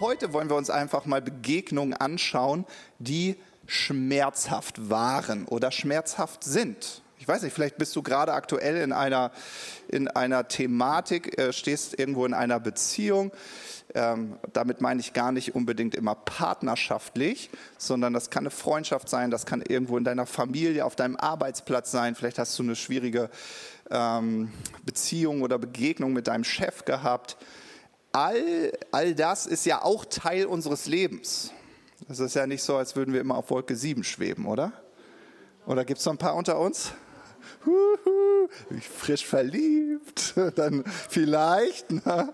heute wollen wir uns einfach mal Begegnungen anschauen, die schmerzhaft waren oder schmerzhaft sind. Ich weiß nicht, vielleicht bist du gerade aktuell in einer, in einer Thematik, äh, stehst irgendwo in einer Beziehung. Ähm, damit meine ich gar nicht unbedingt immer partnerschaftlich, sondern das kann eine Freundschaft sein, das kann irgendwo in deiner Familie, auf deinem Arbeitsplatz sein. Vielleicht hast du eine schwierige ähm, Beziehung oder Begegnung mit deinem Chef gehabt. All, all das ist ja auch Teil unseres Lebens. Es ist ja nicht so, als würden wir immer auf Wolke 7 schweben, oder? Oder gibt es noch ein paar unter uns? Huhu, frisch verliebt, dann vielleicht. Ne?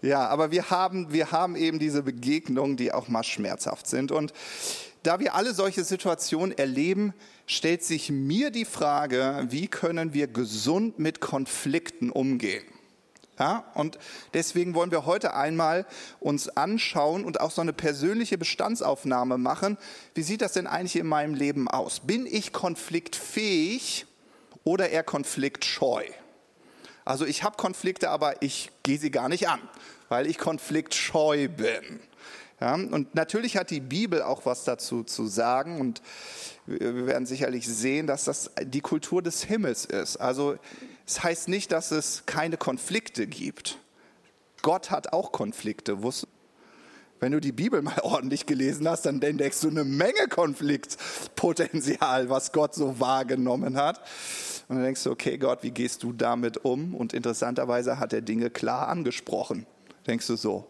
Ja, aber wir haben, wir haben eben diese Begegnungen, die auch mal schmerzhaft sind. Und da wir alle solche Situationen erleben, stellt sich mir die Frage, wie können wir gesund mit Konflikten umgehen? Ja, und deswegen wollen wir heute einmal uns anschauen und auch so eine persönliche Bestandsaufnahme machen. Wie sieht das denn eigentlich in meinem Leben aus? Bin ich konfliktfähig oder eher konfliktscheu? Also ich habe Konflikte, aber ich gehe sie gar nicht an, weil ich konfliktscheu bin. Ja, und natürlich hat die Bibel auch was dazu zu sagen und wir werden sicherlich sehen, dass das die Kultur des Himmels ist. Also es heißt nicht, dass es keine Konflikte gibt. Gott hat auch Konflikte. Wenn du die Bibel mal ordentlich gelesen hast, dann entdeckst du eine Menge Konfliktpotenzial, was Gott so wahrgenommen hat. Und dann denkst du, okay, Gott, wie gehst du damit um? Und interessanterweise hat er Dinge klar angesprochen. Denkst du so,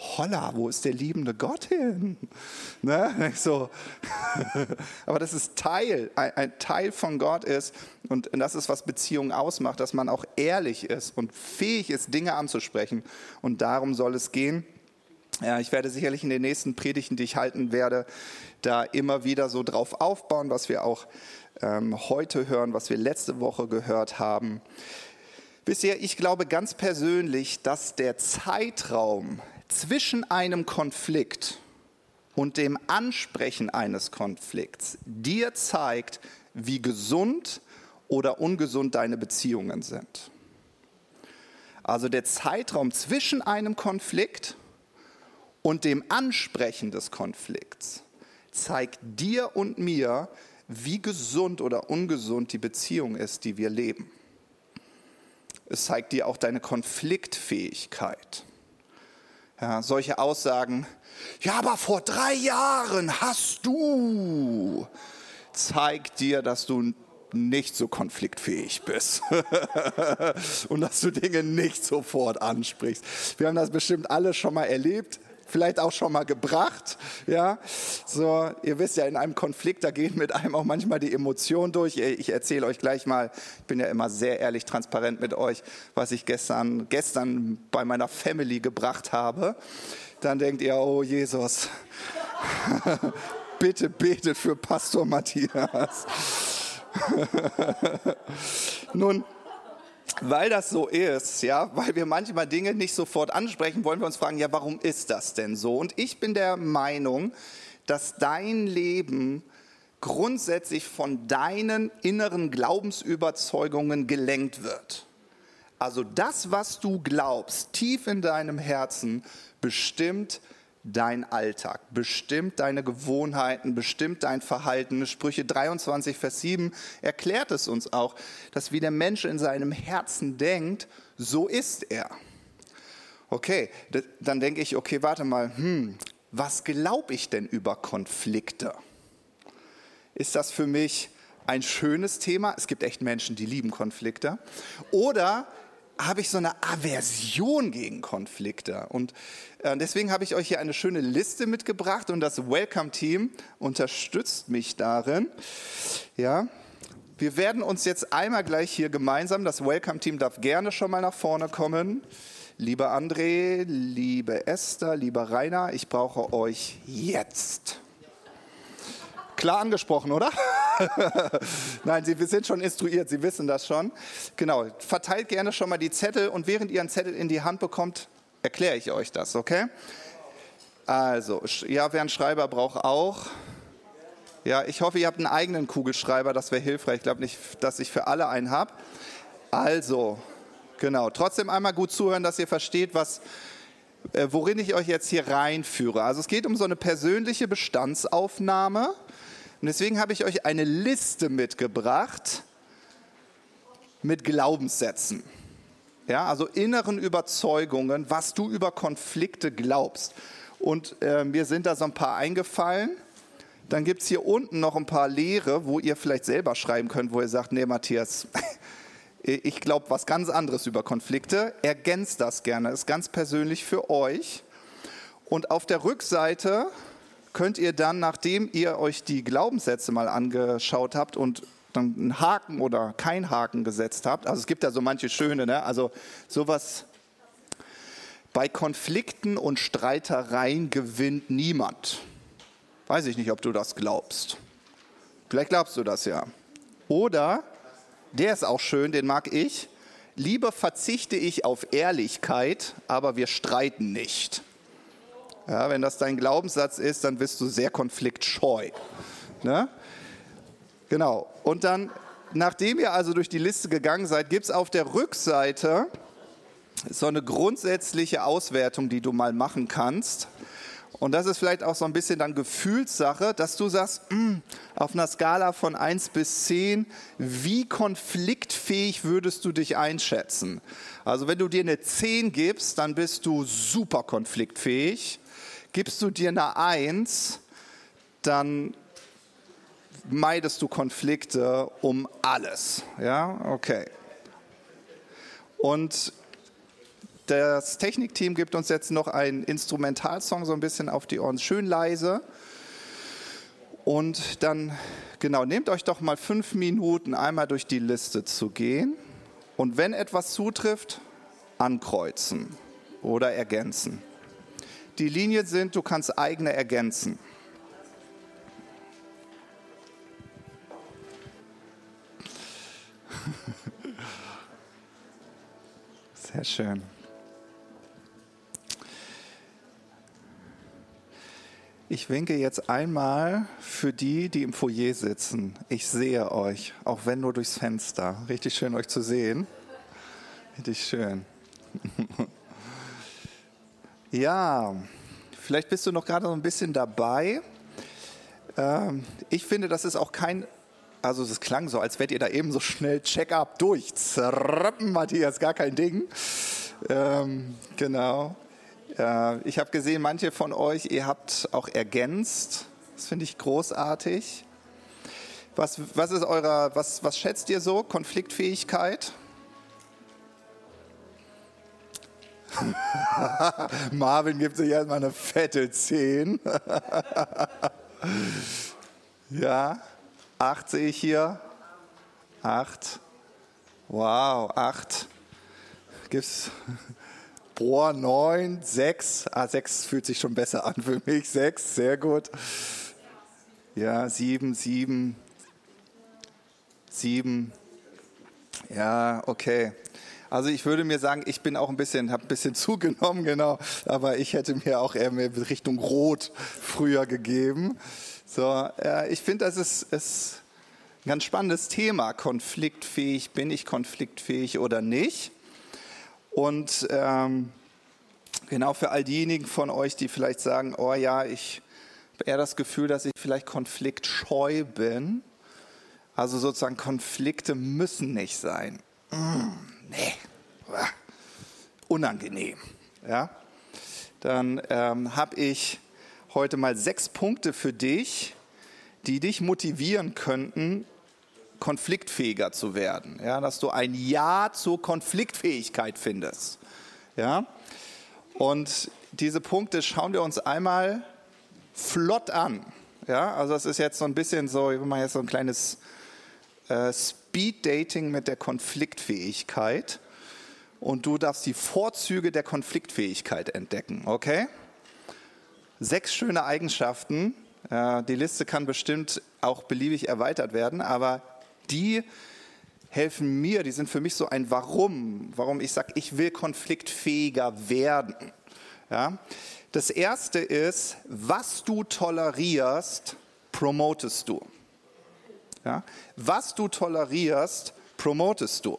holla, wo ist der liebende Gott hin? Ne? So. Aber das ist Teil, ein, Teil von Gott ist, und das ist, was Beziehungen ausmacht, dass man auch ehrlich ist und fähig ist, Dinge anzusprechen. Und darum soll es gehen. Ja, ich werde sicherlich in den nächsten Predigten, die ich halten werde, da immer wieder so drauf aufbauen, was wir auch ähm, heute hören, was wir letzte Woche gehört haben. Wisst ihr, ich glaube ganz persönlich, dass der Zeitraum zwischen einem Konflikt und dem Ansprechen eines Konflikts dir zeigt, wie gesund oder ungesund deine Beziehungen sind. Also der Zeitraum zwischen einem Konflikt und dem Ansprechen des Konflikts zeigt dir und mir, wie gesund oder ungesund die Beziehung ist, die wir leben. Es zeigt dir auch deine Konfliktfähigkeit. Ja, solche Aussagen, ja, aber vor drei Jahren hast du, zeigt dir, dass du nicht so konfliktfähig bist. Und dass du Dinge nicht sofort ansprichst. Wir haben das bestimmt alle schon mal erlebt vielleicht auch schon mal gebracht. Ja, so, ihr wisst ja, in einem Konflikt, da gehen mit einem auch manchmal die Emotionen durch. Ich erzähle euch gleich mal, ich bin ja immer sehr ehrlich, transparent mit euch, was ich gestern, gestern bei meiner Family gebracht habe. Dann denkt ihr, oh Jesus, bitte betet für Pastor Matthias. Nun, weil das so ist, ja, weil wir manchmal Dinge nicht sofort ansprechen, wollen wir uns fragen, ja, warum ist das denn so? Und ich bin der Meinung, dass dein Leben grundsätzlich von deinen inneren Glaubensüberzeugungen gelenkt wird. Also das, was du glaubst, tief in deinem Herzen, bestimmt dein Alltag, bestimmt deine Gewohnheiten, bestimmt dein Verhalten. Sprüche 23, Vers 7 erklärt es uns auch, dass wie der Mensch in seinem Herzen denkt, so ist er. Okay, dann denke ich, okay, warte mal, hm, was glaube ich denn über Konflikte? Ist das für mich ein schönes Thema? Es gibt echt Menschen, die lieben Konflikte. Oder habe ich so eine Aversion gegen Konflikte. Und äh, deswegen habe ich euch hier eine schöne Liste mitgebracht und das Welcome-Team unterstützt mich darin. Ja, wir werden uns jetzt einmal gleich hier gemeinsam, das Welcome-Team darf gerne schon mal nach vorne kommen. Lieber André, liebe Esther, lieber Rainer, ich brauche euch jetzt. Klar angesprochen, oder? Nein, Sie sind schon instruiert, Sie wissen das schon. Genau, verteilt gerne schon mal die Zettel und während ihr einen Zettel in die Hand bekommt, erkläre ich euch das, okay? Also, ja, wer einen Schreiber braucht auch. Ja, ich hoffe, ihr habt einen eigenen Kugelschreiber, das wäre hilfreich. Ich glaube nicht, dass ich für alle einen habe. Also, genau, trotzdem einmal gut zuhören, dass ihr versteht, was äh, worin ich euch jetzt hier reinführe. Also es geht um so eine persönliche Bestandsaufnahme. Und deswegen habe ich euch eine Liste mitgebracht mit Glaubenssätzen. Ja, also inneren Überzeugungen, was du über Konflikte glaubst. Und äh, mir sind da so ein paar eingefallen. Dann gibt es hier unten noch ein paar Lehre, wo ihr vielleicht selber schreiben könnt, wo ihr sagt, nee Matthias, ich glaube was ganz anderes über Konflikte. Ergänzt das gerne, ist ganz persönlich für euch. Und auf der Rückseite könnt ihr dann, nachdem ihr euch die Glaubenssätze mal angeschaut habt und dann einen Haken oder kein Haken gesetzt habt, also es gibt ja so manche schöne, ne? also sowas, bei Konflikten und Streitereien gewinnt niemand. Weiß ich nicht, ob du das glaubst. Vielleicht glaubst du das ja. Oder, der ist auch schön, den mag ich. Lieber verzichte ich auf Ehrlichkeit, aber wir streiten nicht. Ja, wenn das dein Glaubenssatz ist, dann bist du sehr konfliktscheu. Ne? Genau. Und dann, nachdem ihr also durch die Liste gegangen seid, gibt es auf der Rückseite so eine grundsätzliche Auswertung, die du mal machen kannst. Und das ist vielleicht auch so ein bisschen dann Gefühlssache, dass du sagst, mh, hm, auf einer Skala von 1 bis 10, wie konfliktfähig würdest du dich einschätzen? Also wenn du dir eine 10 gibst, dann bist du super konfliktfähig. Gibst du dir eine 1, dann meidest du Konflikte um alles. Ja, okay. Und das Technikteam gibt uns jetzt noch einen Instrumentalsong so ein bisschen auf die Ohren, schön leise. Und dann, genau, nehmt euch doch mal fünf Minuten, einmal durch die Liste zu gehen. Und wenn etwas zutrifft, ankreuzen oder ergänzen. Die Linien sind, du kannst eigene ergänzen. Sehr schön. Ich winke jetzt einmal für die, die im Foyer sitzen. Ich sehe euch, auch wenn nur durchs Fenster. Richtig schön, euch zu sehen. Richtig schön. ja, vielleicht bist du noch gerade so ein bisschen dabei. Ähm, ich finde, das ist auch kein also es klang so, als wärt ihr da eben so schnell Check-up durch. Zerrappen, Matthias, gar kein Ding. Genau. Ich habe gesehen, manche von euch, ihr habt auch ergänzt. Das finde ich großartig. Was, was ist eurer, was, was schätzt ihr so? Konfliktfähigkeit? Marvin gibt sich erstmal eine fette 10. ja, 8 sehe ich hier. 8. Wow, 8. Gibt's Boah, 9, 6. Ah, 6 fühlt sich schon besser an für mich. 6, sehr gut. Ja, 7, 7. 7. Ja, okay. Also ich würde mir sagen, ich bin auch ein bisschen, habe ein bisschen zugenommen, genau. Aber ich hätte mir auch eher mehr Richtung Rot früher gegeben. So, ja, ich finde, das ist, ist ein ganz spannendes Thema. Konfliktfähig, bin ich konfliktfähig oder nicht? Und ähm, genau für all diejenigen von euch, die vielleicht sagen, oh ja, ich habe eher das Gefühl, dass ich vielleicht konfliktscheu bin. Also sozusagen Konflikte müssen nicht sein. Mm, nee, unangenehm. Ja? Dann ähm, habe ich heute mal sechs Punkte für dich, die dich motivieren könnten, konfliktfähiger zu werden, ja, dass du ein Ja zur Konfliktfähigkeit findest. Ja? Und diese Punkte schauen wir uns einmal flott an. Ja? Also das ist jetzt so ein bisschen so, wir machen jetzt so ein kleines äh, Speed-Dating mit der Konfliktfähigkeit. Und du darfst die Vorzüge der Konfliktfähigkeit entdecken, okay? Sechs schöne Eigenschaften. Äh, die Liste kann bestimmt auch beliebig erweitert werden, aber die helfen mir, die sind für mich so ein Warum, warum ich sage, ich will konfliktfähiger werden. Ja? Das erste ist, was du tolerierst, promotest du. Ja? Was du tolerierst, promotest du.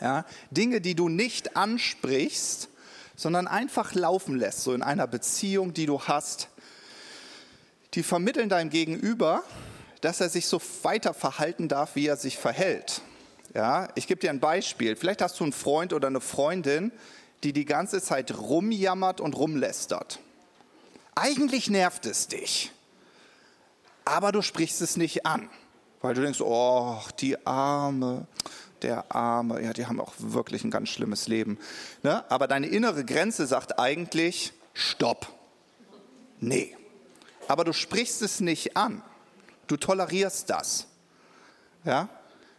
Ja? Dinge, die du nicht ansprichst, sondern einfach laufen lässt, so in einer Beziehung, die du hast, die vermitteln deinem Gegenüber, dass er sich so weiter verhalten darf, wie er sich verhält. Ja, ich gebe dir ein Beispiel. Vielleicht hast du einen Freund oder eine Freundin, die die ganze Zeit rumjammert und rumlästert. Eigentlich nervt es dich, aber du sprichst es nicht an, weil du denkst, oh, die Arme, der Arme, ja, die haben auch wirklich ein ganz schlimmes Leben. Ne? Aber deine innere Grenze sagt eigentlich, stopp. Nee. Aber du sprichst es nicht an. Du tolerierst das. Ja?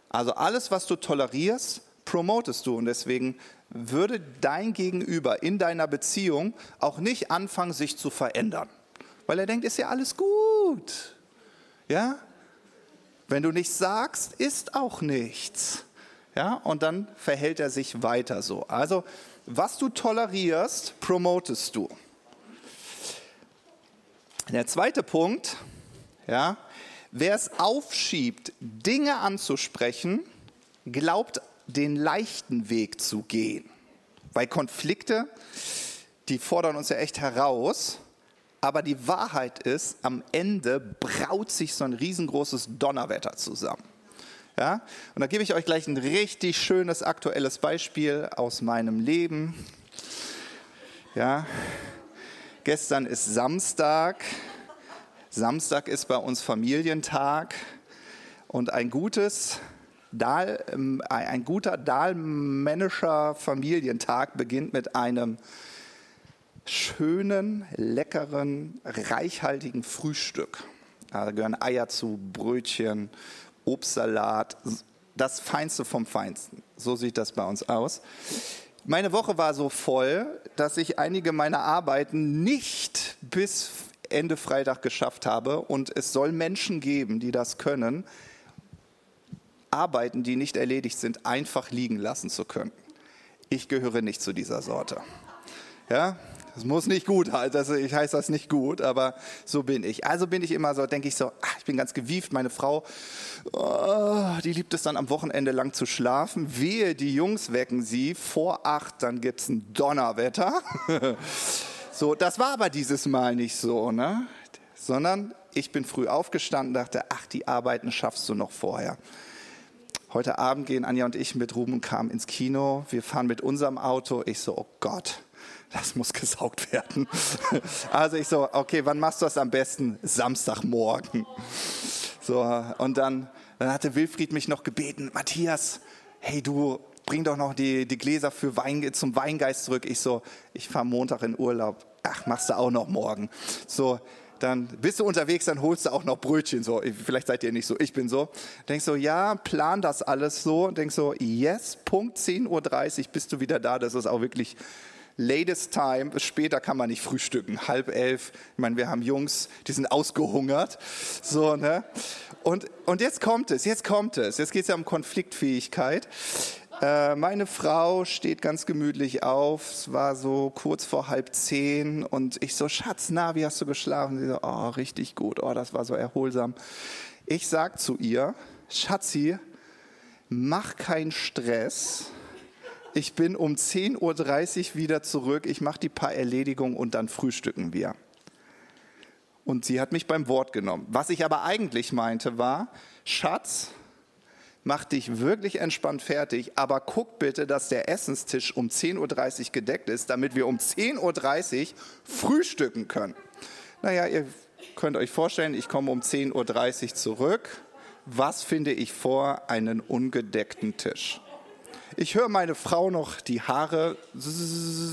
Also alles, was du tolerierst, promotest du. Und deswegen würde dein Gegenüber in deiner Beziehung auch nicht anfangen, sich zu verändern. Weil er denkt, ist ja alles gut. Ja? Wenn du nichts sagst, ist auch nichts. Ja? Und dann verhält er sich weiter so. Also, was du tolerierst, promotest du. Der zweite Punkt, ja, wer es aufschiebt, Dinge anzusprechen, glaubt den leichten Weg zu gehen. Weil Konflikte, die fordern uns ja echt heraus. Aber die Wahrheit ist, am Ende braut sich so ein riesengroßes Donnerwetter zusammen. Ja? Und da gebe ich euch gleich ein richtig schönes aktuelles Beispiel aus meinem Leben. Ja? Gestern ist Samstag. Samstag ist bei uns Familientag. Und ein gutes Dahl, ähm, ein guter dahlmännischer Familientag beginnt mit einem schönen, leckeren, reichhaltigen Frühstück. Da gehören Eier zu, Brötchen, Obstsalat, das Feinste vom Feinsten. So sieht das bei uns aus. Meine Woche war so voll, dass ich einige meiner Arbeiten nicht bis Ende Freitag geschafft habe. Und es soll Menschen geben, die das können, Arbeiten, die nicht erledigt sind, einfach liegen lassen zu können. Ich gehöre nicht zu dieser Sorte. Ja, das muss nicht gut also ich heiße das nicht gut, aber so bin ich. Also bin ich immer so, denke ich so, ach, ich bin ganz gewieft, meine Frau, oh, die liebt es dann am Wochenende lang zu schlafen. Wehe, die Jungs wecken sie vor acht, dann gibt es ein Donnerwetter. so, das war aber dieses Mal nicht so, ne? Sondern ich bin früh aufgestanden, dachte, ach, die Arbeiten schaffst du noch vorher. Heute Abend gehen Anja und ich mit Ruben Kam ins Kino. Wir fahren mit unserem Auto. Ich so, oh Gott, das muss gesaugt werden. Also ich so, okay, wann machst du das am besten? Samstagmorgen. So, und dann, dann hatte Wilfried mich noch gebeten, Matthias, hey du, bring doch noch die, die Gläser für Wein, zum Weingeist zurück. Ich so, ich fahre Montag in Urlaub. Ach, machst du auch noch morgen. So, dann bist du unterwegs, dann holst du auch noch Brötchen. So, vielleicht seid ihr nicht so, ich bin so. Denkst so, ja, plan das alles so. Denkst so, yes, Punkt 10.30 Uhr bist du wieder da. Das ist auch wirklich latest time. Später kann man nicht frühstücken. Halb elf. Ich meine, wir haben Jungs, die sind ausgehungert. So, ne? Und, und jetzt kommt es, jetzt kommt es. Jetzt geht es ja um Konfliktfähigkeit. Äh, meine Frau steht ganz gemütlich auf. Es war so kurz vor halb zehn und ich so, Schatz, na, wie hast du geschlafen? Sie so, oh, richtig gut. Oh, das war so erholsam. Ich sag zu ihr, Schatzi, mach keinen Stress. Ich bin um 10.30 Uhr wieder zurück. Ich mache die paar Erledigungen und dann frühstücken wir. Und sie hat mich beim Wort genommen. Was ich aber eigentlich meinte war, Schatz, mach dich wirklich entspannt fertig, aber guck bitte, dass der Essenstisch um 10.30 Uhr gedeckt ist, damit wir um 10.30 Uhr frühstücken können. Naja, ihr könnt euch vorstellen, ich komme um 10.30 Uhr zurück. Was finde ich vor? Einen ungedeckten Tisch. Ich höre meine Frau noch die Haare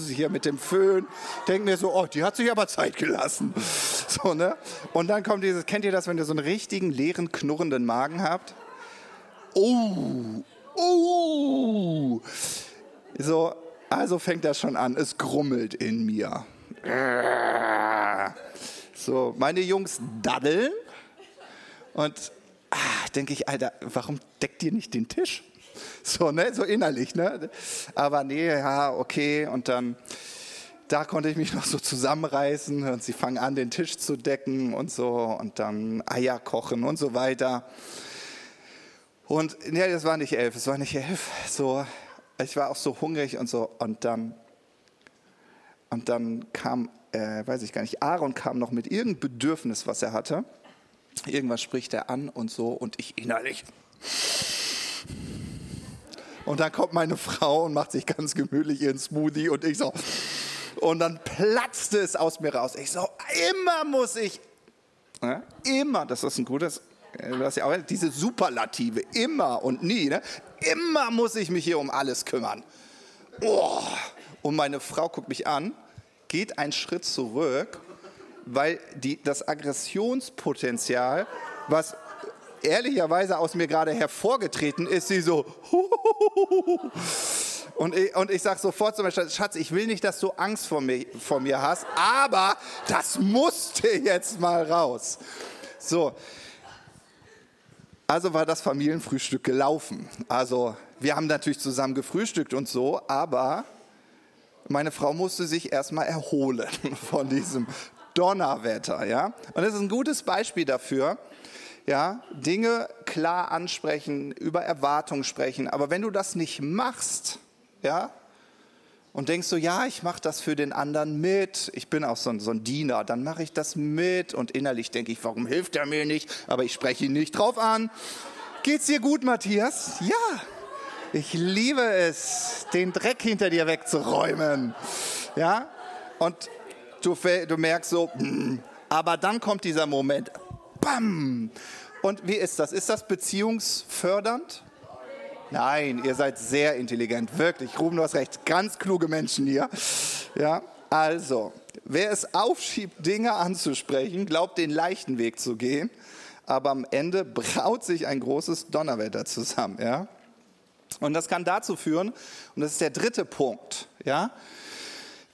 hier mit dem Föhn, denke mir so, oh, die hat sich aber Zeit gelassen. So, ne? Und dann kommt dieses, kennt ihr das, wenn ihr so einen richtigen leeren, knurrenden Magen habt? Oh, oh. So, also fängt das schon an, es grummelt in mir. So, meine Jungs daddeln und ah, denke ich, Alter, warum deckt ihr nicht den Tisch? So, ne, so innerlich, ne? Aber nee, ja, okay. Und dann, da konnte ich mich noch so zusammenreißen und sie fangen an, den Tisch zu decken und so und dann Eier kochen und so weiter. Und ja, das war nicht elf, es war nicht elf. So, ich war auch so hungrig und so. Und dann Und dann kam, äh, weiß ich gar nicht, Aaron kam noch mit irgendeinem Bedürfnis, was er hatte. Irgendwas spricht er an und so und ich innerlich. Und dann kommt meine Frau und macht sich ganz gemütlich ihren Smoothie und ich so. Und dann platzte es aus mir raus. Ich so, immer muss ich, ja, immer, das ist ein gutes, äh, du hast ja auch diese Superlative, immer und nie, ne? immer muss ich mich hier um alles kümmern. Oh. Und meine Frau guckt mich an, geht einen Schritt zurück, weil die, das Aggressionspotenzial, was ehrlicherweise aus mir gerade hervorgetreten ist, sie so. Und ich, und ich sage sofort zum Beispiel, Schatz, ich will nicht, dass du Angst vor mir, vor mir hast, aber das musste jetzt mal raus. So, also war das Familienfrühstück gelaufen. Also wir haben natürlich zusammen gefrühstückt und so, aber meine Frau musste sich erstmal erholen von diesem Donnerwetter, ja. Und das ist ein gutes Beispiel dafür, ja, Dinge klar ansprechen, über Erwartungen sprechen. Aber wenn du das nicht machst, ja, und denkst so, ja, ich mache das für den anderen mit, ich bin auch so ein, so ein Diener, dann mache ich das mit und innerlich denke ich, warum hilft er mir nicht? Aber ich spreche ihn nicht drauf an. Geht's dir gut, Matthias? Ja, ich liebe es, den Dreck hinter dir wegzuräumen. Ja, und du, du merkst so, mm, aber dann kommt dieser Moment, bam. Und wie ist das? Ist das beziehungsfördernd? Nein, ihr seid sehr intelligent, wirklich. Ruben, du hast recht, ganz kluge Menschen hier. Ja, also, wer es aufschiebt, Dinge anzusprechen, glaubt den leichten Weg zu gehen, aber am Ende braut sich ein großes Donnerwetter zusammen. Ja? Und das kann dazu führen, und das ist der dritte Punkt, ja,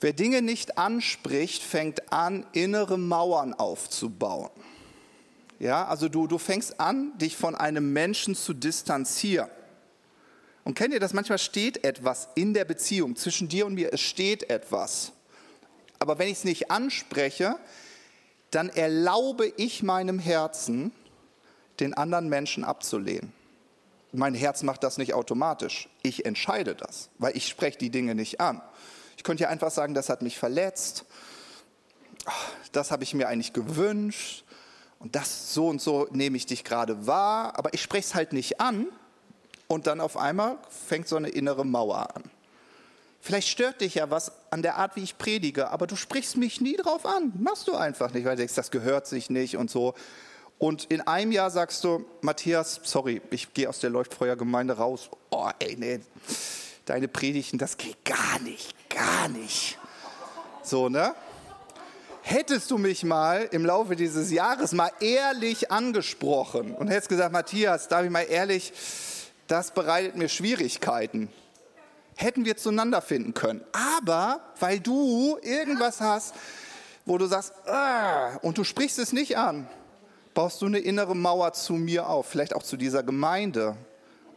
wer Dinge nicht anspricht, fängt an, innere Mauern aufzubauen. Ja, also du, du fängst an, dich von einem Menschen zu distanzieren. Und kennt ihr das? Manchmal steht etwas in der Beziehung zwischen dir und mir, es steht etwas. Aber wenn ich es nicht anspreche, dann erlaube ich meinem Herzen, den anderen Menschen abzulehnen. Mein Herz macht das nicht automatisch. Ich entscheide das, weil ich spreche die Dinge nicht an. Ich könnte ja einfach sagen, das hat mich verletzt, das habe ich mir eigentlich gewünscht und das so und so nehme ich dich gerade wahr, aber ich spreche es halt nicht an, und dann auf einmal fängt so eine innere Mauer an. Vielleicht stört dich ja was an der Art, wie ich predige, aber du sprichst mich nie drauf an. Machst du einfach nicht, weil du denkst, das gehört sich nicht und so. Und in einem Jahr sagst du, Matthias, sorry, ich gehe aus der Leuchtfeuergemeinde raus. Oh, ey, nee, deine Predigten, das geht gar nicht, gar nicht. So, ne? Hättest du mich mal im Laufe dieses Jahres mal ehrlich angesprochen und hättest gesagt, Matthias, darf ich mal ehrlich, das bereitet mir Schwierigkeiten. Hätten wir zueinander finden können. Aber weil du irgendwas hast, wo du sagst, ah, und du sprichst es nicht an, baust du eine innere Mauer zu mir auf, vielleicht auch zu dieser Gemeinde.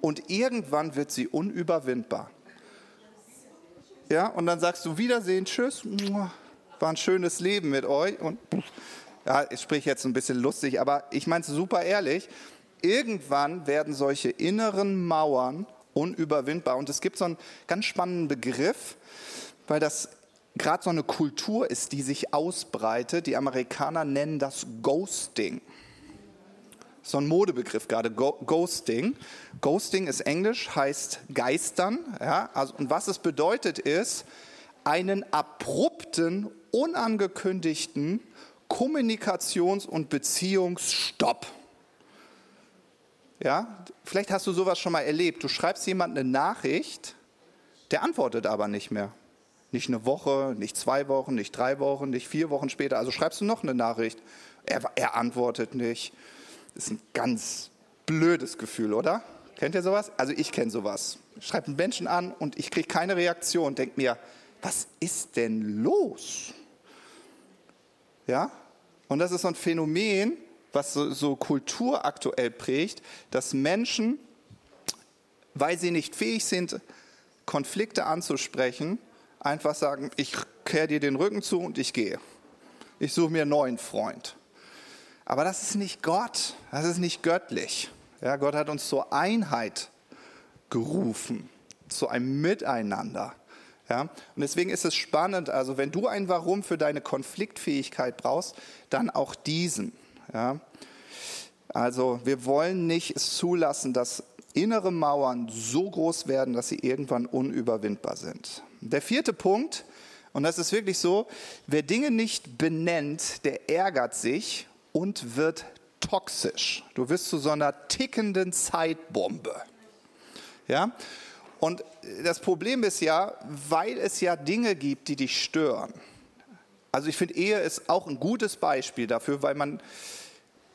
Und irgendwann wird sie unüberwindbar. Ja, und dann sagst du Wiedersehen, tschüss, war ein schönes Leben mit euch. Und ja, ich spreche jetzt ein bisschen lustig, aber ich meine es super ehrlich irgendwann werden solche inneren Mauern unüberwindbar. Und es gibt so einen ganz spannenden Begriff, weil das gerade so eine Kultur ist, die sich ausbreitet. Die Amerikaner nennen das Ghosting. So ein Modebegriff gerade, Ghosting. Ghosting ist Englisch, heißt geistern. Ja? Also, und was es bedeutet ist, einen abrupten, unangekündigten Kommunikations- und Beziehungsstopp. Ja, vielleicht hast du sowas schon mal erlebt. Du schreibst jemand eine Nachricht, der antwortet aber nicht mehr. Nicht eine Woche, nicht zwei Wochen, nicht drei Wochen, nicht vier Wochen später. Also schreibst du noch eine Nachricht. Er, er antwortet nicht. Das ist ein ganz blödes Gefühl, oder? Kennt ihr sowas? Also ich kenne sowas. Ich schreibe einen Menschen an und ich kriege keine Reaktion. Denk mir, was ist denn los? Ja? Und das ist so ein Phänomen, was so, so Kultur aktuell prägt, dass Menschen, weil sie nicht fähig sind, Konflikte anzusprechen, einfach sagen, ich kehre dir den Rücken zu und ich gehe. Ich suche mir einen neuen Freund. Aber das ist nicht Gott, das ist nicht göttlich. Ja, Gott hat uns zur Einheit gerufen, zu einem Miteinander. Ja? Und deswegen ist es spannend, also wenn du ein Warum für deine Konfliktfähigkeit brauchst, dann auch diesen. Ja? Also wir wollen nicht zulassen, dass innere Mauern so groß werden, dass sie irgendwann unüberwindbar sind. Der vierte Punkt, und das ist wirklich so, wer Dinge nicht benennt, der ärgert sich und wird toxisch. Du wirst zu so einer tickenden Zeitbombe. Ja? Und das Problem ist ja, weil es ja Dinge gibt, die dich stören. Also ich finde, Ehe ist auch ein gutes Beispiel dafür, weil man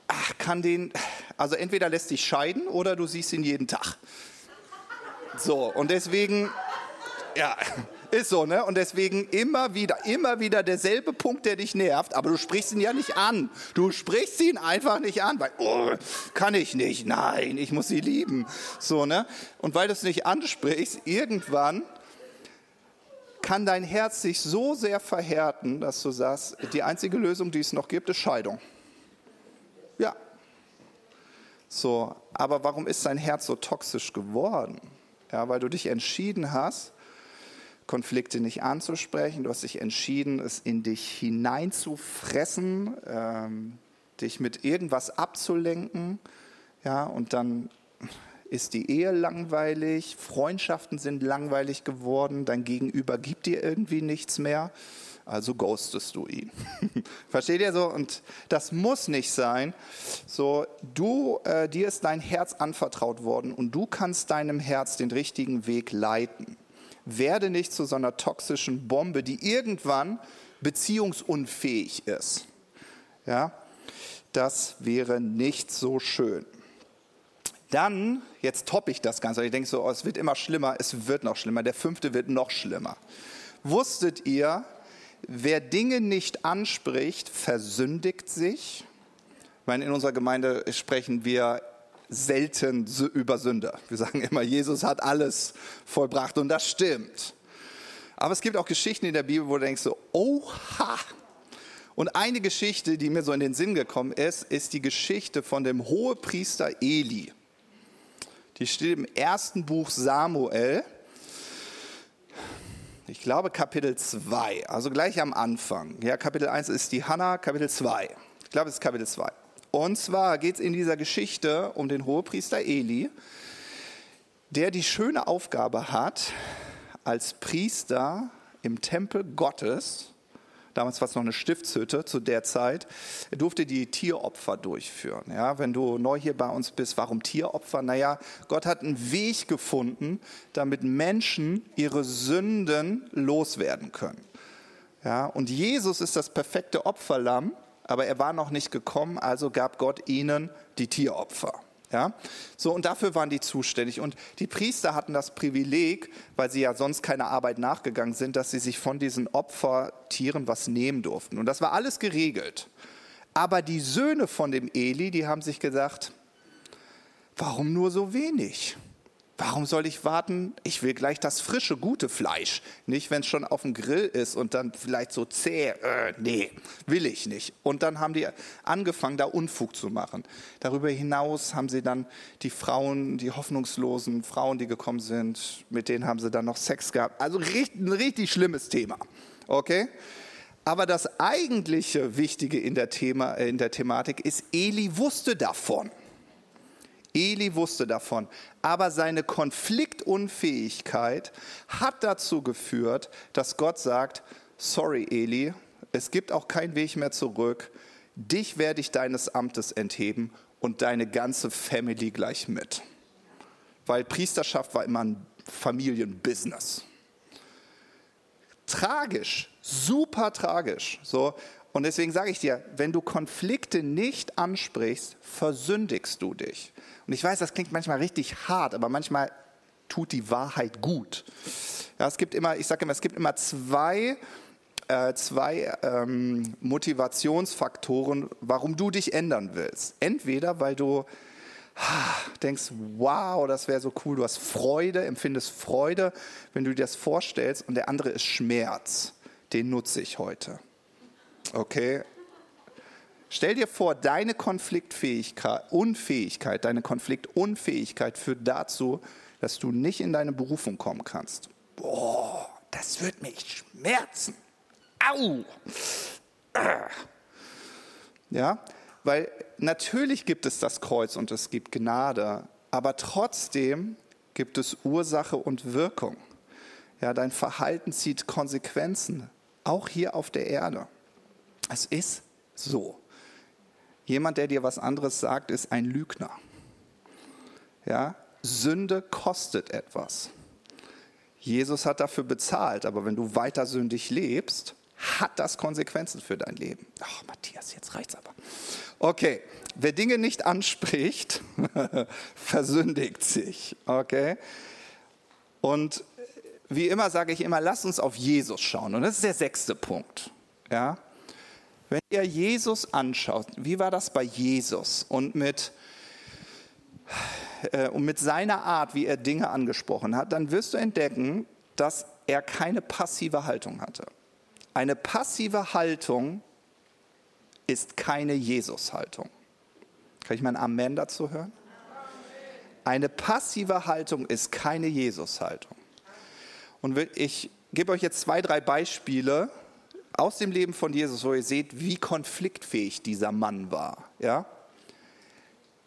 ach, kann den, also entweder lässt dich scheiden oder du siehst ihn jeden Tag. So, und deswegen, ja, ist so, ne? Und deswegen immer wieder, immer wieder derselbe Punkt, der dich nervt, aber du sprichst ihn ja nicht an. Du sprichst ihn einfach nicht an, weil, oh, kann ich nicht, nein, ich muss sie lieben. So, ne? Und weil du es nicht ansprichst, irgendwann kann dein Herz sich so sehr verhärten, dass du sagst, die einzige Lösung, die es noch gibt, ist Scheidung. Ja. So, aber warum ist dein Herz so toxisch geworden? Ja, weil du dich entschieden hast, Konflikte nicht anzusprechen. Du hast dich entschieden, es in dich hineinzufressen, ähm, dich mit irgendwas abzulenken. Ja, und dann ist die Ehe langweilig, Freundschaften sind langweilig geworden, dein Gegenüber gibt dir irgendwie nichts mehr, also ghostest du ihn. Versteht ihr so? Und das muss nicht sein. So, du, äh, dir ist dein Herz anvertraut worden und du kannst deinem Herz den richtigen Weg leiten werde nicht zu so einer toxischen Bombe, die irgendwann beziehungsunfähig ist. Ja, das wäre nicht so schön. Dann, jetzt toppe ich das Ganze. Ich denke so, oh, es wird immer schlimmer, es wird noch schlimmer. Der fünfte wird noch schlimmer. Wusstet ihr, wer Dinge nicht anspricht, versündigt sich? Ich meine, in unserer Gemeinde sprechen wir selten über Sünde. Wir sagen immer, Jesus hat alles vollbracht und das stimmt. Aber es gibt auch Geschichten in der Bibel, wo du denkst so, oha. Und eine Geschichte, die mir so in den Sinn gekommen ist, ist die Geschichte von dem Hohepriester Eli. Die steht im ersten Buch Samuel. Ich glaube Kapitel 2, also gleich am Anfang. Ja, Kapitel 1 ist die Hannah, Kapitel 2. Ich glaube, es ist Kapitel 2. Und zwar geht es in dieser Geschichte um den Hohepriester Eli, der die schöne Aufgabe hat, als Priester im Tempel Gottes, damals war es noch eine Stiftshütte zu der Zeit, er durfte die Tieropfer durchführen. Ja, wenn du neu hier bei uns bist, warum Tieropfer? Naja, Gott hat einen Weg gefunden, damit Menschen ihre Sünden loswerden können. Ja, und Jesus ist das perfekte Opferlamm, aber er war noch nicht gekommen, also gab Gott ihnen die Tieropfer. Ja? So, und dafür waren die zuständig. Und die Priester hatten das Privileg, weil sie ja sonst keine Arbeit nachgegangen sind, dass sie sich von diesen Opfertieren was nehmen durften. Und das war alles geregelt. Aber die Söhne von dem Eli, die haben sich gedacht, warum nur so wenig? Warum soll ich warten? Ich will gleich das frische, gute Fleisch. Nicht, wenn es schon auf dem Grill ist und dann vielleicht so zäh. Äh, nee, will ich nicht. Und dann haben die angefangen, da Unfug zu machen. Darüber hinaus haben sie dann die Frauen, die hoffnungslosen Frauen, die gekommen sind, mit denen haben sie dann noch Sex gehabt. Also ein richtig schlimmes Thema. Okay? Aber das eigentliche Wichtige in der, Thema, äh, in der Thematik ist, Eli wusste davon. Eli wusste davon, aber seine Konfliktunfähigkeit hat dazu geführt, dass Gott sagt, sorry Eli, es gibt auch keinen Weg mehr zurück, dich werde ich deines Amtes entheben und deine ganze Family gleich mit. Weil Priesterschaft war immer ein Familienbusiness. Tragisch, super tragisch. So, und deswegen sage ich dir, wenn du Konflikte nicht ansprichst, versündigst du dich. Und ich weiß, das klingt manchmal richtig hart, aber manchmal tut die Wahrheit gut. Ja, es gibt immer, ich sage immer, es gibt immer zwei, äh, zwei ähm, Motivationsfaktoren, warum du dich ändern willst. Entweder, weil du denkst, wow, das wäre so cool, du hast Freude, empfindest Freude, wenn du dir das vorstellst, und der andere ist Schmerz. Den nutze ich heute. Okay, Stell dir vor, deine Konfliktfähigkeit, Unfähigkeit, deine Konfliktunfähigkeit führt dazu, dass du nicht in deine Berufung kommen kannst. Boah, das wird mich schmerzen. Au! Ja, weil natürlich gibt es das Kreuz und es gibt Gnade, aber trotzdem gibt es Ursache und Wirkung. Ja, dein Verhalten zieht Konsequenzen, auch hier auf der Erde. Es ist so. Jemand, der dir was anderes sagt, ist ein Lügner. Ja, Sünde kostet etwas. Jesus hat dafür bezahlt, aber wenn du weiter sündig lebst, hat das Konsequenzen für dein Leben. Ach, Matthias, jetzt reicht's aber. Okay, wer Dinge nicht anspricht, versündigt sich. Okay? Und wie immer sage ich immer, lasst uns auf Jesus schauen. Und das ist der sechste Punkt. Ja? Wenn ihr Jesus anschaut, wie war das bei Jesus und mit, äh, und mit seiner Art, wie er Dinge angesprochen hat, dann wirst du entdecken, dass er keine passive Haltung hatte. Eine passive Haltung ist keine Jesus-Haltung. Kann ich mal ein Amen dazu hören? Eine passive Haltung ist keine Jesus-Haltung. Und ich gebe euch jetzt zwei, drei Beispiele aus dem Leben von Jesus, wo ihr seht, wie konfliktfähig dieser Mann war. Ja?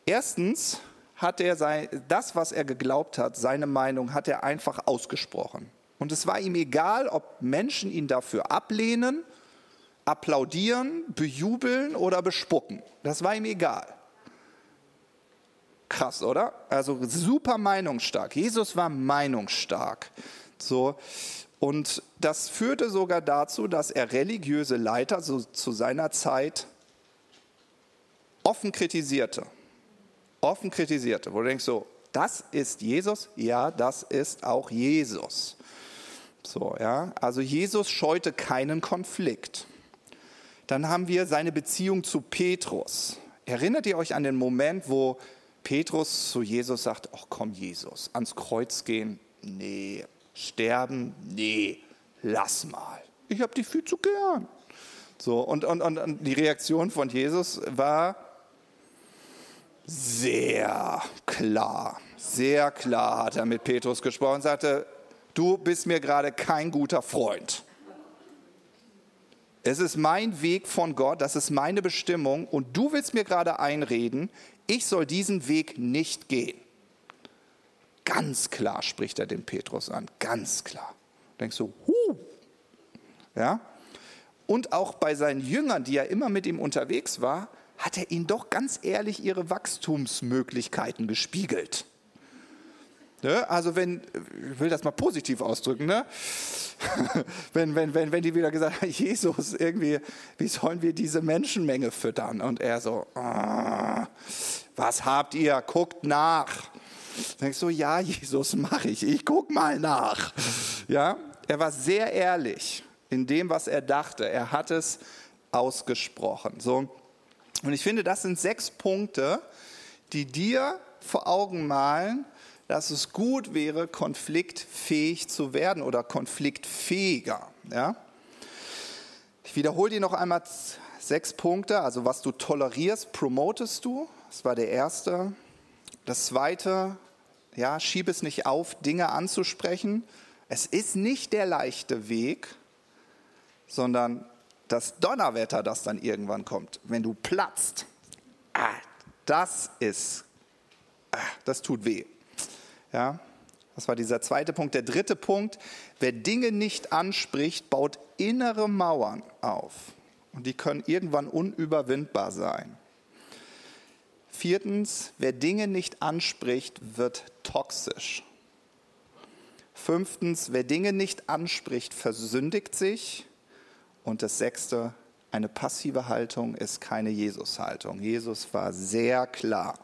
Erstens hat er sein, das, was er geglaubt hat, seine Meinung, hat er einfach ausgesprochen. Und es war ihm egal, ob Menschen ihn dafür ablehnen, applaudieren, bejubeln oder bespucken. Das war ihm egal. Krass, oder? Also super meinungsstark. Jesus war meinungsstark. So. Und das führte sogar dazu, dass er religiöse Leiter so zu seiner Zeit offen kritisierte. Offen kritisierte, wo du denkst so, das ist Jesus? Ja, das ist auch Jesus. So, ja. Also Jesus scheute keinen Konflikt. Dann haben wir seine Beziehung zu Petrus. Erinnert ihr euch an den Moment, wo Petrus zu Jesus sagt, ach komm Jesus, ans Kreuz gehen? Nee. Sterben? Nee. Lass mal. Ich habe dich viel zu gern. So, und, und, und die Reaktion von Jesus war sehr klar. Sehr klar hat er mit Petrus gesprochen und sagte, du bist mir gerade kein guter Freund. Es ist mein Weg von Gott, das ist meine Bestimmung und du willst mir gerade einreden, ich soll diesen Weg nicht gehen. Ganz klar spricht er den Petrus an, ganz klar. Denkst du, huh. Ja? Und auch bei seinen Jüngern, die ja immer mit ihm unterwegs war, hat er ihnen doch ganz ehrlich ihre Wachstumsmöglichkeiten gespiegelt. Ne? Also wenn, ich will das mal positiv ausdrücken, ne? wenn, wenn, wenn, wenn die wieder gesagt haben, Jesus, irgendwie, wie sollen wir diese Menschenmenge füttern? Und er so, ah, was habt ihr? Guckt nach. Denkst du, ja, Jesus, mache ich. Ich guck mal nach. Ja, er war sehr ehrlich in dem, was er dachte. Er hat es ausgesprochen. So. Und ich finde, das sind sechs Punkte, die dir vor Augen malen, dass es gut wäre, konfliktfähig zu werden oder konfliktfähiger. Ja? Ich wiederhole dir noch einmal sechs Punkte. Also was du tolerierst, promotest du. Das war der erste. Das zweite, ja, schieb es nicht auf, Dinge anzusprechen. Es ist nicht der leichte Weg, sondern das Donnerwetter, das dann irgendwann kommt, wenn du platzt, ah, das ist, ah, das tut weh. Ja, das war dieser zweite Punkt. Der dritte Punkt, wer Dinge nicht anspricht, baut innere Mauern auf. Und die können irgendwann unüberwindbar sein. Viertens, wer Dinge nicht anspricht, wird toxisch. Fünftens, wer Dinge nicht anspricht, versündigt sich. Und das sechste, eine passive Haltung ist keine Jesus-Haltung. Jesus war sehr klar.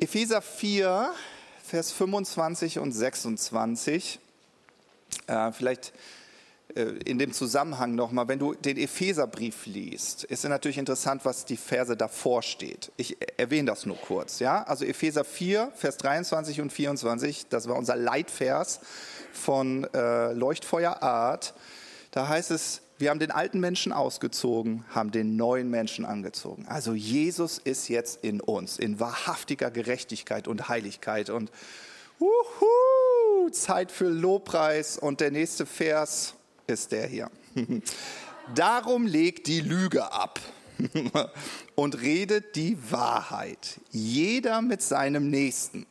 Epheser 4, Vers 25 und 26. Äh, vielleicht in dem Zusammenhang nochmal, wenn du den Epheserbrief liest, ist natürlich interessant, was die Verse davor steht. Ich erwähne das nur kurz. Ja? Also Epheser 4, Vers 23 und 24, das war unser Leitvers von äh, Leuchtfeuerart. Da heißt es, wir haben den alten Menschen ausgezogen, haben den neuen Menschen angezogen. Also Jesus ist jetzt in uns, in wahrhaftiger Gerechtigkeit und Heiligkeit. Und uhu, Zeit für Lobpreis und der nächste Vers ist der hier. Darum legt die Lüge ab und redet die Wahrheit. Jeder mit seinem Nächsten.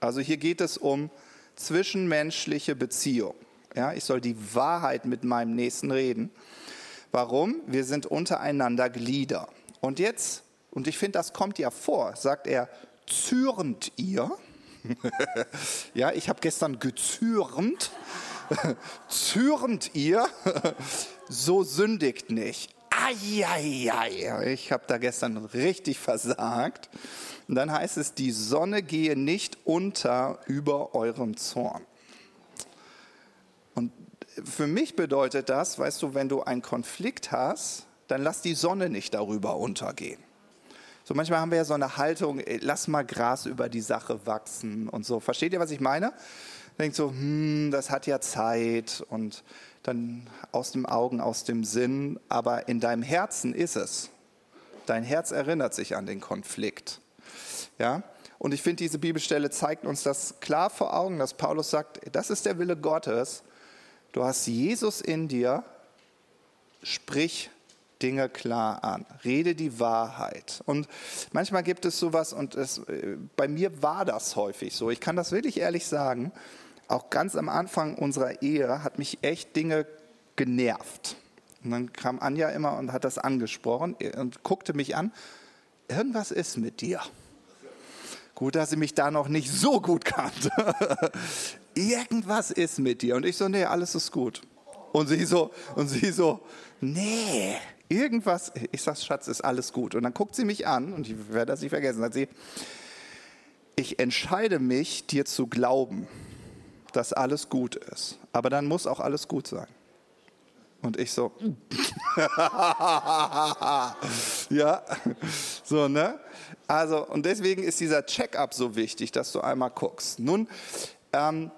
Also hier geht es um zwischenmenschliche Beziehung. Ja, ich soll die Wahrheit mit meinem Nächsten reden. Warum? Wir sind untereinander Glieder. Und jetzt, und ich finde, das kommt ja vor, sagt er, zürnt ihr? ja, ich habe gestern gezürnt. zürnt ihr? so sündigt nicht. Eieiei, ich habe da gestern richtig versagt. Und dann heißt es, die Sonne gehe nicht unter über eurem Zorn. Und für mich bedeutet das, weißt du, wenn du einen Konflikt hast, dann lass die Sonne nicht darüber untergehen. So manchmal haben wir ja so eine Haltung, lass mal Gras über die Sache wachsen und so. Versteht ihr, was ich meine? Denkt so, hm, das hat ja Zeit und dann aus dem Augen, aus dem Sinn, aber in deinem Herzen ist es. Dein Herz erinnert sich an den Konflikt. Ja? Und ich finde, diese Bibelstelle zeigt uns das klar vor Augen, dass Paulus sagt, das ist der Wille Gottes. Du hast Jesus in dir, sprich Dinge klar an, rede die Wahrheit. Und manchmal gibt es sowas, und es, äh, bei mir war das häufig so, ich kann das wirklich ehrlich sagen, auch ganz am Anfang unserer Ehe hat mich echt Dinge genervt. Und dann kam Anja immer und hat das angesprochen und guckte mich an. Irgendwas ist mit dir. Gut, dass sie mich da noch nicht so gut kannte. Irgendwas ist mit dir. Und ich so, nee, alles ist gut. Und sie so, und sie so, nee, irgendwas. Ich sag, Schatz, ist alles gut. Und dann guckt sie mich an und ich werde das nicht vergessen. Sagt sie, ich entscheide mich, dir zu glauben dass alles gut ist. Aber dann muss auch alles gut sein. Und ich so, ja, so, ne? Also, und deswegen ist dieser Check-up so wichtig, dass du einmal guckst. Nun, ähm,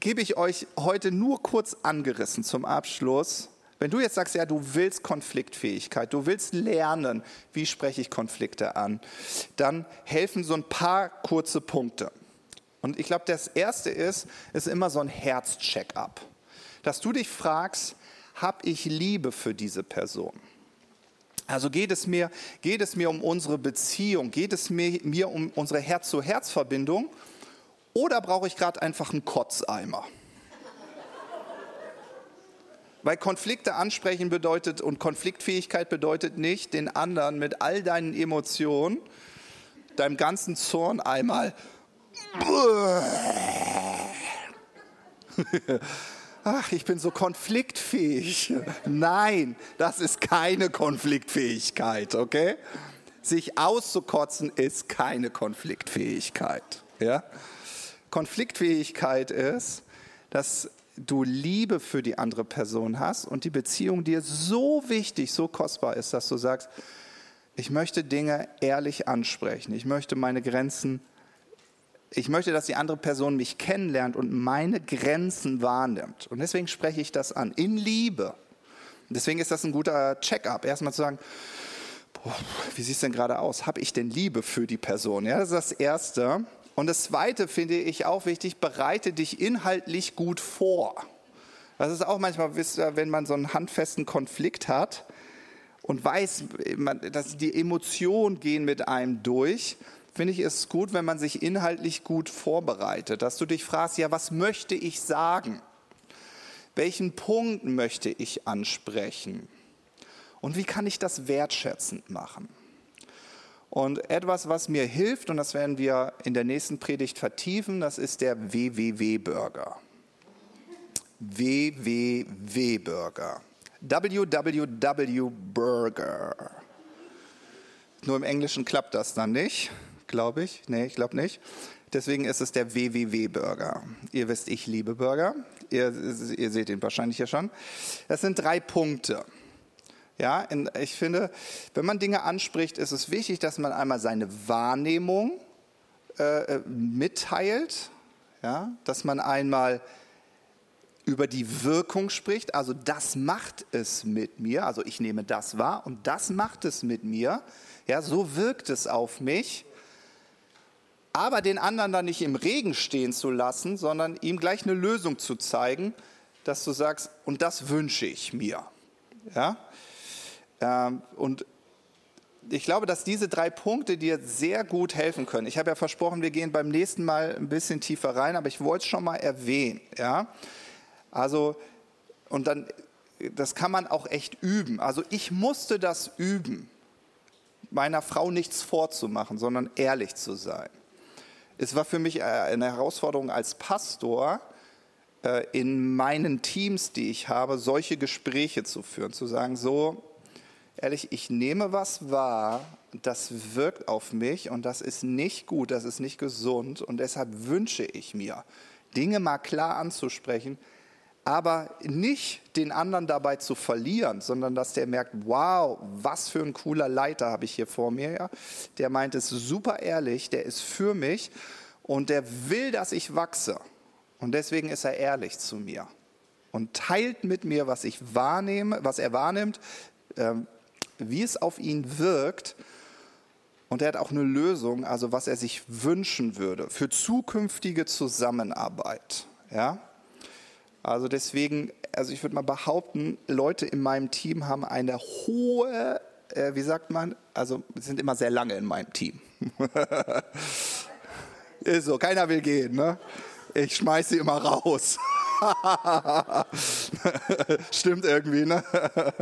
gebe ich euch heute nur kurz angerissen zum Abschluss. Wenn du jetzt sagst, ja, du willst Konfliktfähigkeit, du willst lernen, wie spreche ich Konflikte an, dann helfen so ein paar kurze Punkte. Und ich glaube, das Erste ist, ist immer so ein Herz-Check-up. Dass du dich fragst, habe ich Liebe für diese Person? Also geht es mir, geht es mir um unsere Beziehung, geht es mir, mir um unsere Herz-zu-Herz-Verbindung oder brauche ich gerade einfach einen Kotzeimer? Weil Konflikte ansprechen bedeutet und Konfliktfähigkeit bedeutet nicht, den anderen mit all deinen Emotionen, deinem ganzen Zorn einmal Ach, ich bin so konfliktfähig. Nein, das ist keine Konfliktfähigkeit, okay? Sich auszukotzen ist keine Konfliktfähigkeit. Ja? Konfliktfähigkeit ist, dass du Liebe für die andere Person hast und die Beziehung dir so wichtig, so kostbar ist, dass du sagst, ich möchte Dinge ehrlich ansprechen, ich möchte meine Grenzen ich möchte, dass die andere Person mich kennenlernt und meine Grenzen wahrnimmt. Und deswegen spreche ich das an, in Liebe. Deswegen ist das ein guter Check-up. Erstmal zu sagen, boah, wie sieht es denn gerade aus? Habe ich denn Liebe für die Person? Ja, das ist das Erste. Und das Zweite finde ich auch wichtig, bereite dich inhaltlich gut vor. Das ist auch manchmal, wenn man so einen handfesten Konflikt hat und weiß, dass die Emotionen gehen mit einem durch finde ich es gut, wenn man sich inhaltlich gut vorbereitet, dass du dich fragst, ja, was möchte ich sagen? Welchen Punkt möchte ich ansprechen? Und wie kann ich das wertschätzend machen? Und etwas, was mir hilft, und das werden wir in der nächsten Predigt vertiefen, das ist der WWW-Burger. WWW-Burger. WWW-Burger. Nur im Englischen klappt das dann nicht glaube ich. Nee, ich glaube nicht. Deswegen ist es der WWW-Burger. Ihr wisst, ich liebe Burger. Ihr, ihr seht ihn wahrscheinlich ja schon. Das sind drei Punkte. Ja, ich finde, wenn man Dinge anspricht, ist es wichtig, dass man einmal seine Wahrnehmung äh, äh mitteilt, ja, dass man einmal über die Wirkung spricht, also das macht es mit mir, also ich nehme das wahr und das macht es mit mir, ja, so wirkt es auf mich aber den anderen dann nicht im Regen stehen zu lassen, sondern ihm gleich eine Lösung zu zeigen, dass du sagst, und das wünsche ich mir. Ja? Ähm, und ich glaube, dass diese drei Punkte dir sehr gut helfen können. Ich habe ja versprochen, wir gehen beim nächsten Mal ein bisschen tiefer rein, aber ich wollte es schon mal erwähnen. Ja? Also, und dann, das kann man auch echt üben. Also ich musste das üben, meiner Frau nichts vorzumachen, sondern ehrlich zu sein. Es war für mich äh, eine Herausforderung als Pastor, äh, in meinen Teams, die ich habe, solche Gespräche zu führen, zu sagen, so, ehrlich, ich nehme was wahr, das wirkt auf mich und das ist nicht gut, das ist nicht gesund und deshalb wünsche ich mir, Dinge mal klar anzusprechen, aber nicht den anderen dabei zu verlieren, sondern dass der merkt, wow, was für ein cooler Leiter habe ich hier vor mir. Ja? Der meint es super ehrlich, der ist für mich und der will, dass ich wachse. Und deswegen ist er ehrlich zu mir und teilt mit mir, was ich wahrnehme, was er wahrnimmt, ähm, wie es auf ihn wirkt. Und er hat auch eine Lösung, also was er sich wünschen würde für zukünftige Zusammenarbeit. Ja? Also deswegen, also ich würde mal behaupten, Leute in meinem Team haben eine hohe, äh, wie sagt man, also sind immer sehr lange in meinem Team. Ist so, keiner will gehen, ne? Ich schmeiße sie immer raus. Stimmt irgendwie, ne?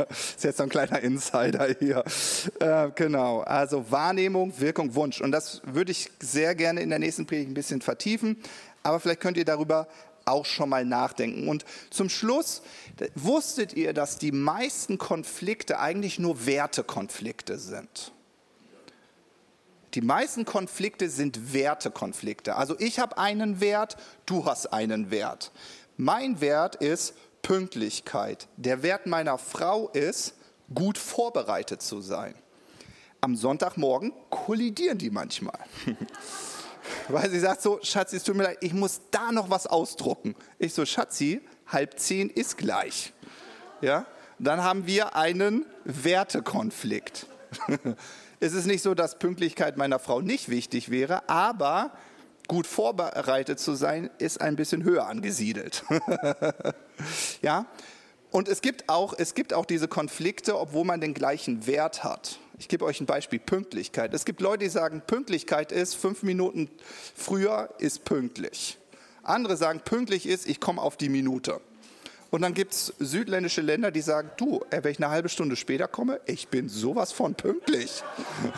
Ist jetzt so ein kleiner Insider hier. Äh, genau, also Wahrnehmung, Wirkung, Wunsch. Und das würde ich sehr gerne in der nächsten Predigt ein bisschen vertiefen. Aber vielleicht könnt ihr darüber auch schon mal nachdenken. Und zum Schluss, wusstet ihr, dass die meisten Konflikte eigentlich nur Wertekonflikte sind? Die meisten Konflikte sind Wertekonflikte. Also ich habe einen Wert, du hast einen Wert. Mein Wert ist Pünktlichkeit. Der Wert meiner Frau ist, gut vorbereitet zu sein. Am Sonntagmorgen kollidieren die manchmal. Weil sie sagt so, Schatzi, es tut mir leid, ich muss da noch was ausdrucken. Ich so, Schatzi, halb zehn ist gleich. Ja? Dann haben wir einen Wertekonflikt. es ist nicht so, dass Pünktlichkeit meiner Frau nicht wichtig wäre, aber gut vorbereitet zu sein, ist ein bisschen höher angesiedelt. ja? Und es gibt, auch, es gibt auch diese Konflikte, obwohl man den gleichen Wert hat. Ich gebe euch ein Beispiel, Pünktlichkeit. Es gibt Leute, die sagen, Pünktlichkeit ist, fünf Minuten früher ist pünktlich. Andere sagen, pünktlich ist, ich komme auf die Minute. Und dann gibt es südländische Länder, die sagen, du, äh, wenn ich eine halbe Stunde später komme, ich bin sowas von pünktlich.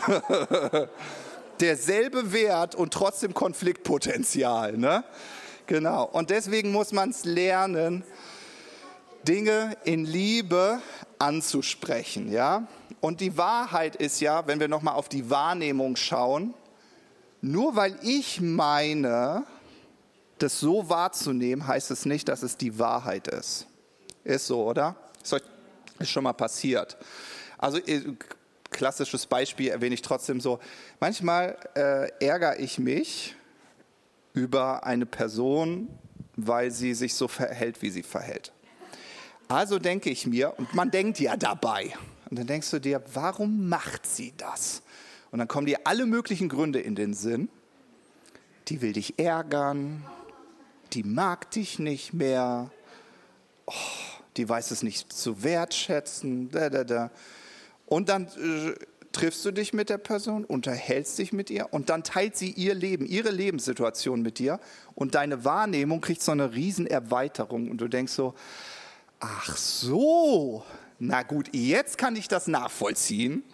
Derselbe Wert und trotzdem Konfliktpotenzial. Ne? Genau. Und deswegen muss man es lernen, Dinge in Liebe anzusprechen. Ja? Und die Wahrheit ist ja, wenn wir nochmal auf die Wahrnehmung schauen, nur weil ich meine, das so wahrzunehmen, heißt es nicht, dass es die Wahrheit ist. Ist so, oder? Ist schon mal passiert. Also äh, klassisches Beispiel erwähne ich trotzdem so. Manchmal äh, ärgere ich mich über eine Person, weil sie sich so verhält, wie sie verhält. Also denke ich mir, und man denkt ja dabei, und dann denkst du dir, warum macht sie das? Und dann kommen dir alle möglichen Gründe in den Sinn. Die will dich ärgern, die mag dich nicht mehr, oh, die weiß es nicht zu wertschätzen. Da, da, da. Und dann äh, triffst du dich mit der Person, unterhältst dich mit ihr und dann teilt sie ihr Leben, ihre Lebenssituation mit dir und deine Wahrnehmung kriegt so eine Riesenerweiterung und du denkst so, ach so, na gut, jetzt kann ich das nachvollziehen,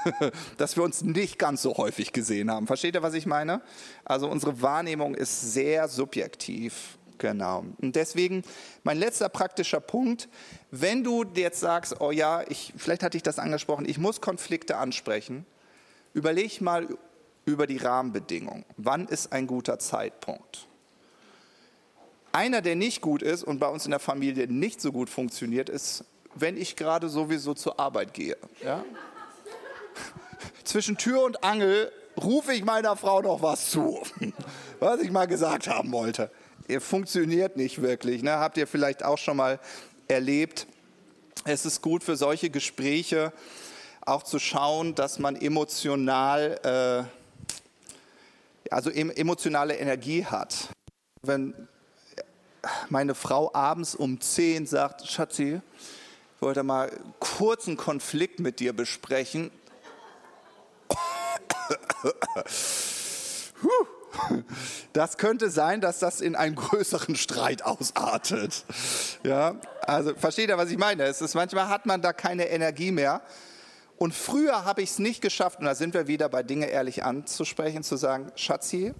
dass wir uns nicht ganz so häufig gesehen haben. Versteht ihr, was ich meine? Also unsere Wahrnehmung ist sehr subjektiv. Genau. Und deswegen mein letzter praktischer Punkt, wenn du jetzt sagst, oh ja, ich, vielleicht hatte ich das angesprochen, ich muss Konflikte ansprechen, überleg mal über die Rahmenbedingungen. Wann ist ein guter Zeitpunkt? Einer, der nicht gut ist und bei uns in der Familie nicht so gut funktioniert, ist wenn ich gerade sowieso zur Arbeit gehe. Ja? Zwischen Tür und Angel rufe ich meiner Frau noch was zu, was ich mal gesagt haben wollte. Ihr funktioniert nicht wirklich. Ne? Habt ihr vielleicht auch schon mal erlebt. Es ist gut für solche Gespräche auch zu schauen, dass man emotional äh, also emotionale Energie hat. Wenn meine Frau abends um 10 sagt, Schatzi, wollte mal kurz einen Konflikt mit dir besprechen. Das könnte sein, dass das in einen größeren Streit ausartet. Ja, also versteht ihr, was ich meine? Es ist manchmal hat man da keine Energie mehr. Und früher habe ich es nicht geschafft, und da sind wir wieder bei Dinge ehrlich anzusprechen, zu sagen, Schatzi,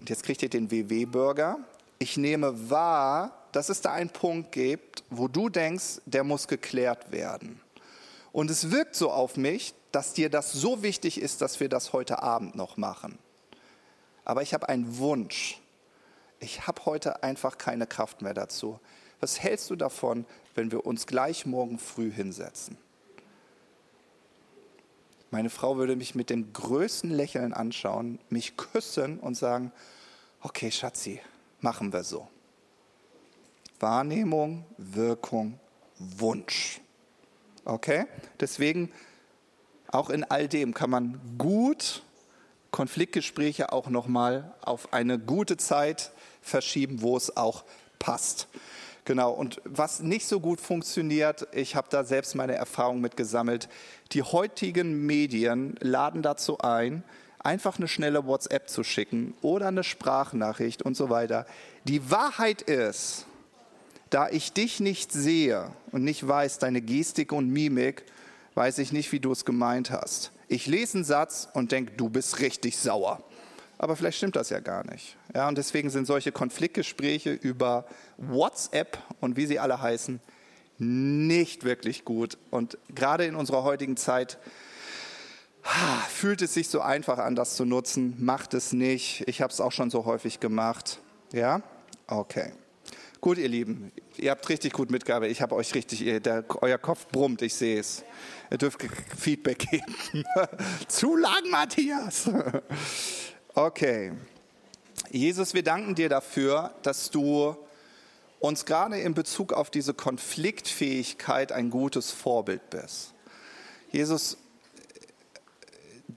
und jetzt kriegt ihr den WW-Burger. Ich nehme wahr, dass es da einen Punkt gibt, wo du denkst, der muss geklärt werden. Und es wirkt so auf mich, dass dir das so wichtig ist, dass wir das heute Abend noch machen. Aber ich habe einen Wunsch. Ich habe heute einfach keine Kraft mehr dazu. Was hältst du davon, wenn wir uns gleich morgen früh hinsetzen? Meine Frau würde mich mit dem größten Lächeln anschauen, mich küssen und sagen, okay Schatzi, machen wir so. Wahrnehmung, Wirkung, Wunsch. Okay? Deswegen, auch in all dem kann man gut Konfliktgespräche auch nochmal auf eine gute Zeit verschieben, wo es auch passt. Genau, und was nicht so gut funktioniert, ich habe da selbst meine Erfahrung mit gesammelt, die heutigen Medien laden dazu ein, einfach eine schnelle WhatsApp zu schicken oder eine Sprachnachricht und so weiter. Die Wahrheit ist, da ich dich nicht sehe und nicht weiß, deine Gestik und Mimik, weiß ich nicht, wie du es gemeint hast. Ich lese einen Satz und denke, du bist richtig sauer aber vielleicht stimmt das ja gar nicht. Ja, und deswegen sind solche Konfliktgespräche über WhatsApp und wie sie alle heißen nicht wirklich gut. Und gerade in unserer heutigen Zeit fühlt es sich so einfach an, das zu nutzen. Macht es nicht. Ich habe es auch schon so häufig gemacht. Ja? Okay. Gut, ihr Lieben, ihr habt richtig gut mitgearbeitet. Ich habe euch richtig, der, euer Kopf brummt, ich sehe es. Ihr dürft Feedback geben. Zu lang, Matthias. Okay. Jesus, wir danken dir dafür, dass du uns gerade in Bezug auf diese Konfliktfähigkeit ein gutes Vorbild bist. Jesus,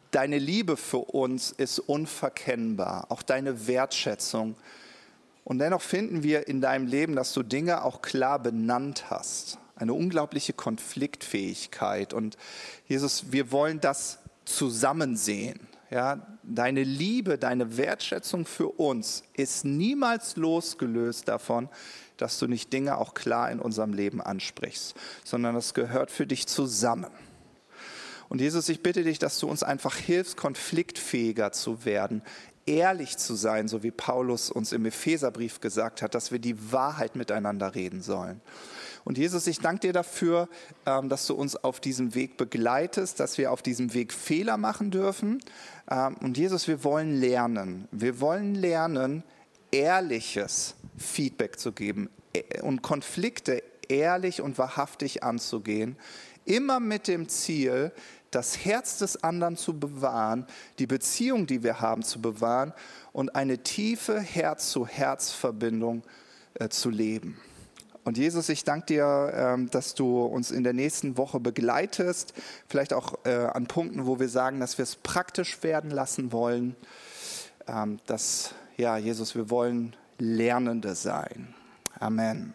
deine Liebe für uns ist unverkennbar, auch deine Wertschätzung. Und dennoch finden wir in deinem Leben, dass du Dinge auch klar benannt hast. Eine unglaubliche Konfliktfähigkeit. Und Jesus, wir wollen das zusammen sehen. Ja, deine Liebe, deine Wertschätzung für uns ist niemals losgelöst davon, dass du nicht Dinge auch klar in unserem Leben ansprichst, sondern das gehört für dich zusammen. Und Jesus, ich bitte dich, dass du uns einfach hilfst, konfliktfähiger zu werden, ehrlich zu sein, so wie Paulus uns im Epheserbrief gesagt hat, dass wir die Wahrheit miteinander reden sollen. Und Jesus, ich danke dir dafür, ähm, dass du uns auf diesem Weg begleitest, dass wir auf diesem Weg Fehler machen dürfen. Ähm, und Jesus, wir wollen lernen. Wir wollen lernen, ehrliches Feedback zu geben äh, und Konflikte ehrlich und wahrhaftig anzugehen. Immer mit dem Ziel, das Herz des anderen zu bewahren, die Beziehung, die wir haben, zu bewahren und eine tiefe Herz-zu-Herz-Verbindung äh, zu leben. Und Jesus, ich danke dir, ähm, dass du uns in der nächsten Woche begleitest, vielleicht auch äh, an Punkten, wo wir sagen, dass wir es praktisch werden lassen wollen. Ähm, dass, ja, Jesus, wir wollen Lernende sein. Amen.